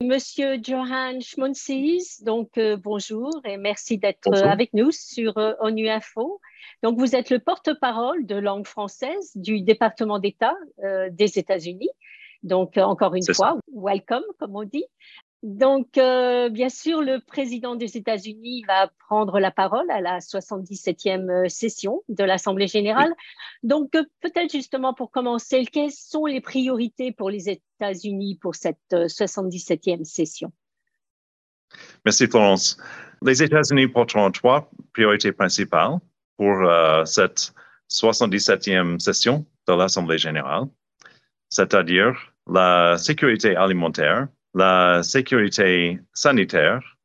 Monsieur Johan Schmunzis, donc euh, bonjour et merci d'être avec nous sur euh, ONU Info. Donc vous êtes le porte-parole de langue française du département d'État euh, des États-Unis. Donc encore une fois, welcome comme on dit. Donc, euh, bien sûr, le président des États-Unis va prendre la parole à la 77e euh, session de l'Assemblée générale. Donc, euh, peut-être justement pour commencer, quelles sont les priorités pour les États-Unis pour cette 77e session? Merci, Florence. Les États-Unis porteront trois priorités principales pour cette 77e session de l'Assemblée générale, c'est-à-dire la sécurité alimentaire, la sécurité sanitaire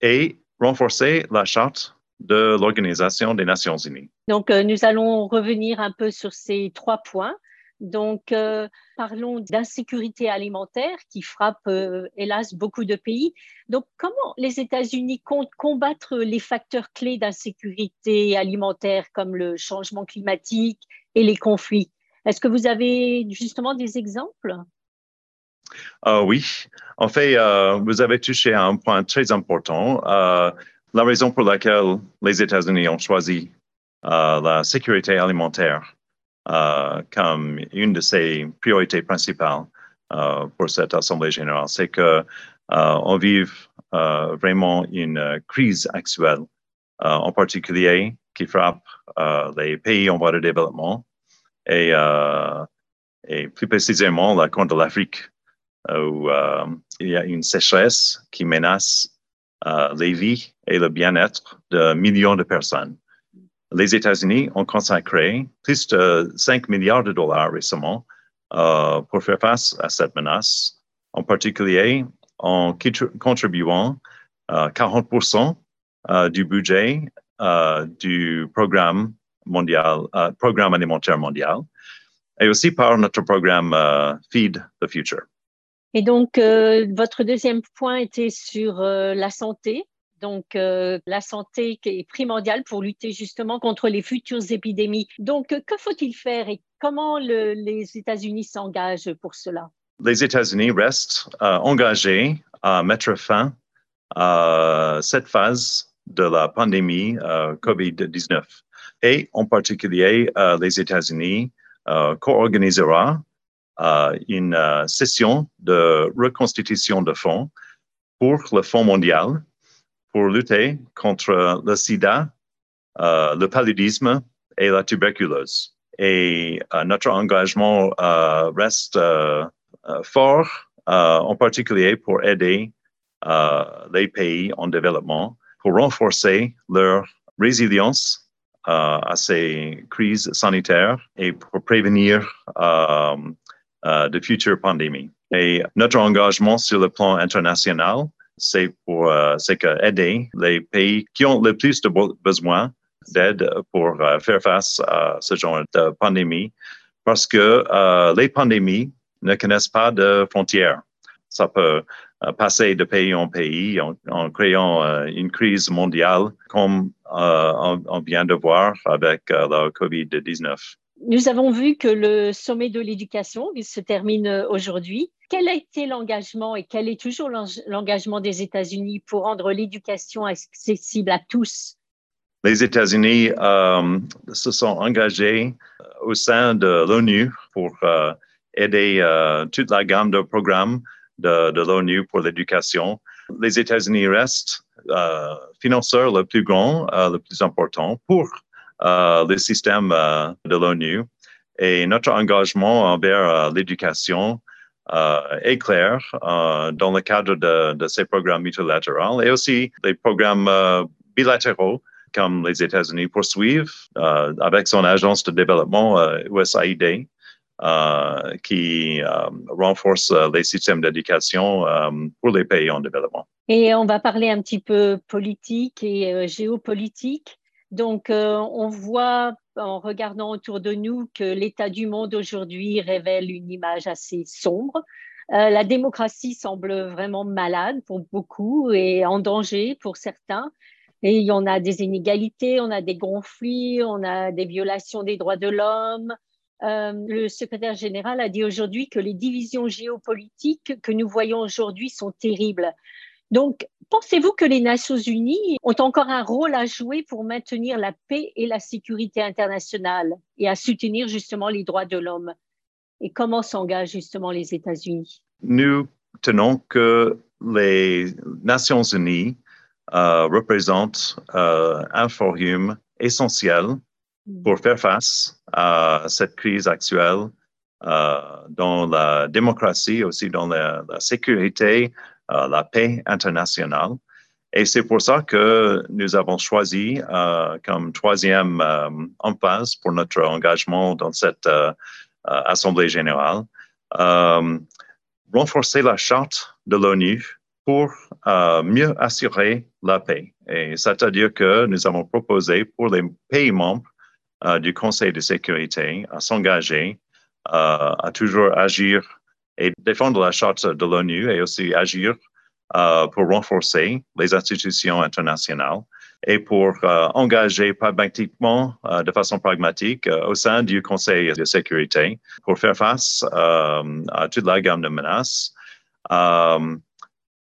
et renforcer la charte de l'Organisation des Nations Unies. Donc, euh, nous allons revenir un peu sur ces trois points. Donc, euh, parlons d'insécurité alimentaire qui frappe, euh, hélas, beaucoup de pays. Donc, comment les États-Unis comptent combattre les facteurs clés d'insécurité alimentaire comme le changement climatique et les conflits? Est-ce que vous avez justement des exemples? Uh, oui, en fait, uh, vous avez touché à un point très important. Uh, la raison pour laquelle les États-Unis ont choisi la sécurité alimentaire comme une de ses priorités principales pour cette Assemblée générale, c'est que on vit vraiment une crise actuelle, en particulier qui frappe les pays en voie de développement et, et plus précisément la Corne de l'Afrique où euh, il y a une sécheresse qui menace euh, les vies et le bien-être de millions de personnes. Les États-Unis ont consacré plus de 5 milliards de dollars récemment euh, pour faire face à cette menace, en particulier en contribuant 40% du budget du programme mondial, programme alimentaire mondial, et aussi par notre programme Feed the Future. Et donc, euh, votre deuxième point était sur euh, la santé. Donc, euh, la santé qui est primordiale pour lutter justement contre les futures épidémies. Donc, que faut-il faire et comment le, les États-Unis s'engagent pour cela? Les États-Unis restent engagés à mettre fin à cette phase de la pandémie COVID-19. Et en particulier, les États-Unis co-organisera une euh, session de reconstitution de fonds pour le Fonds mondial pour lutter contre le sida, euh, le paludisme et la tuberculose. Et euh, notre engagement reste fort, en particulier pour aider les pays en développement, pour renforcer leur résilience à ces crises sanitaires et pour prévenir euh, de futures pandémies. Et notre engagement sur le plan international, c'est pour euh, aider les pays qui ont le plus de besoin d'aide pour euh, faire face à ce genre de pandémie, parce que les pandémies ne connaissent pas de frontières. Ça peut passer de pays en pays en, créant une crise mondiale comme on, vient de voir avec la COVID-19. Nous avons vu que le sommet de l'éducation se termine euh, aujourd'hui. Quel a été l'engagement et quel est toujours l'engagement des États-Unis pour rendre l'éducation accessible à tous? Les États-Unis euh, se sont engagés euh, au sein de l'ONU pour aider toute la gamme de programmes de, de l'ONU pour l'éducation. Les États-Unis restent financeur le plus grand, le plus important pour le système euh, de l'ONU et notre engagement envers euh, l'éducation est clair dans le cadre de, de, ces programmes multilatéraux et aussi les programmes bilatéraux comme les États-Unis poursuivent avec son agence de développement USAID. qui renforce les systèmes d'éducation pour les pays en développement. Et on va parler un petit peu politique et géopolitique. Donc, euh, on voit en regardant autour de nous que l'état du monde aujourd'hui révèle une image assez sombre. Euh, la démocratie semble vraiment malade pour beaucoup et en danger pour certains. Et en a des inégalités, on a des conflits, on a des violations des droits de l'homme. le secrétaire général a dit aujourd'hui que les divisions géopolitiques que nous voyons aujourd'hui sont terribles. Donc, pensez-vous que les Nations Unies ont encore un rôle à jouer pour maintenir la paix et la sécurité internationale et à soutenir justement les droits de l'homme? Et comment s'engagent justement les États-Unis? Nous tenons que les Nations Unies euh, représentent euh, un forum essentiel mm. pour faire face à cette crise actuelle euh, dans la démocratie, aussi dans la sécurité la paix internationale. Et c'est pour ça que nous avons choisi euh, comme troisième euh, emphase pour notre engagement dans cette Assemblée générale, renforcer la charte de l'ONU pour mieux assurer la paix. Et c'est-à-dire que nous avons proposé pour les pays membres du Conseil de sécurité à s'engager à toujours agir et défendre la charte de l'ONU et aussi agir euh, pour renforcer les institutions internationales et pour euh, engager pragmatiquement, euh, de façon pragmatique, au sein du Conseil de sécurité pour faire face à toute la gamme de menaces,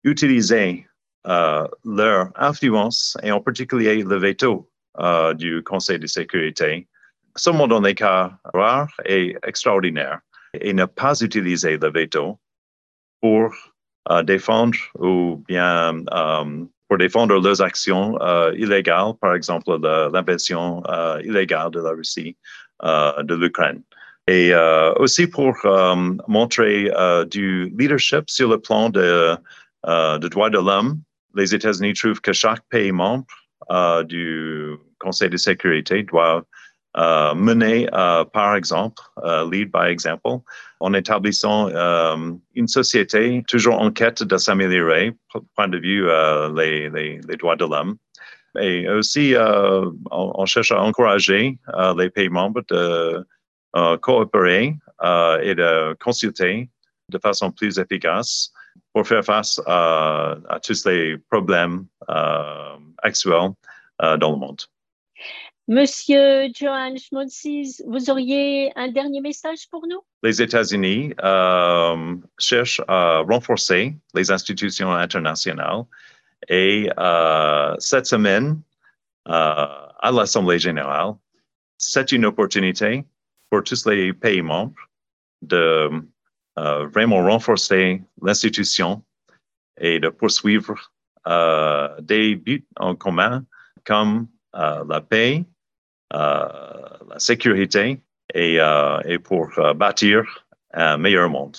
utiliser leur influence et en particulier le veto du Conseil de sécurité, seulement dans les cas rares et extraordinaires et ne pas utiliser le veto pour uh, défendre ou bien um, pour défendre leurs actions uh, illégales, par exemple l'invasion illégale de la Russie de l'Ukraine. Et aussi pour montrer du leadership sur le plan de, de droits de l'homme. Les États-Unis trouvent que chaque pays membre du Conseil de sécurité doit euh, mener, euh, par exemple, euh, lead by example, en établissant une société toujours en quête de s'améliorer, point de vue les, droits de l'homme. Et aussi, on, cherche à encourager les pays membres de coopérer et de consulter de façon plus efficace pour faire face à tous les problèmes actuels dans le monde. Monsieur Johan Schmolzis, vous auriez un dernier message pour nous? Les États-Unis euh, cherchent à renforcer les institutions internationales et euh, cette semaine, euh, à l'Assemblée générale, c'est une opportunité pour tous les pays membres de vraiment renforcer l'institution et de poursuivre des buts en commun comme la paix, euh, la sécurité et, euh, pour euh, bâtir un meilleur monde.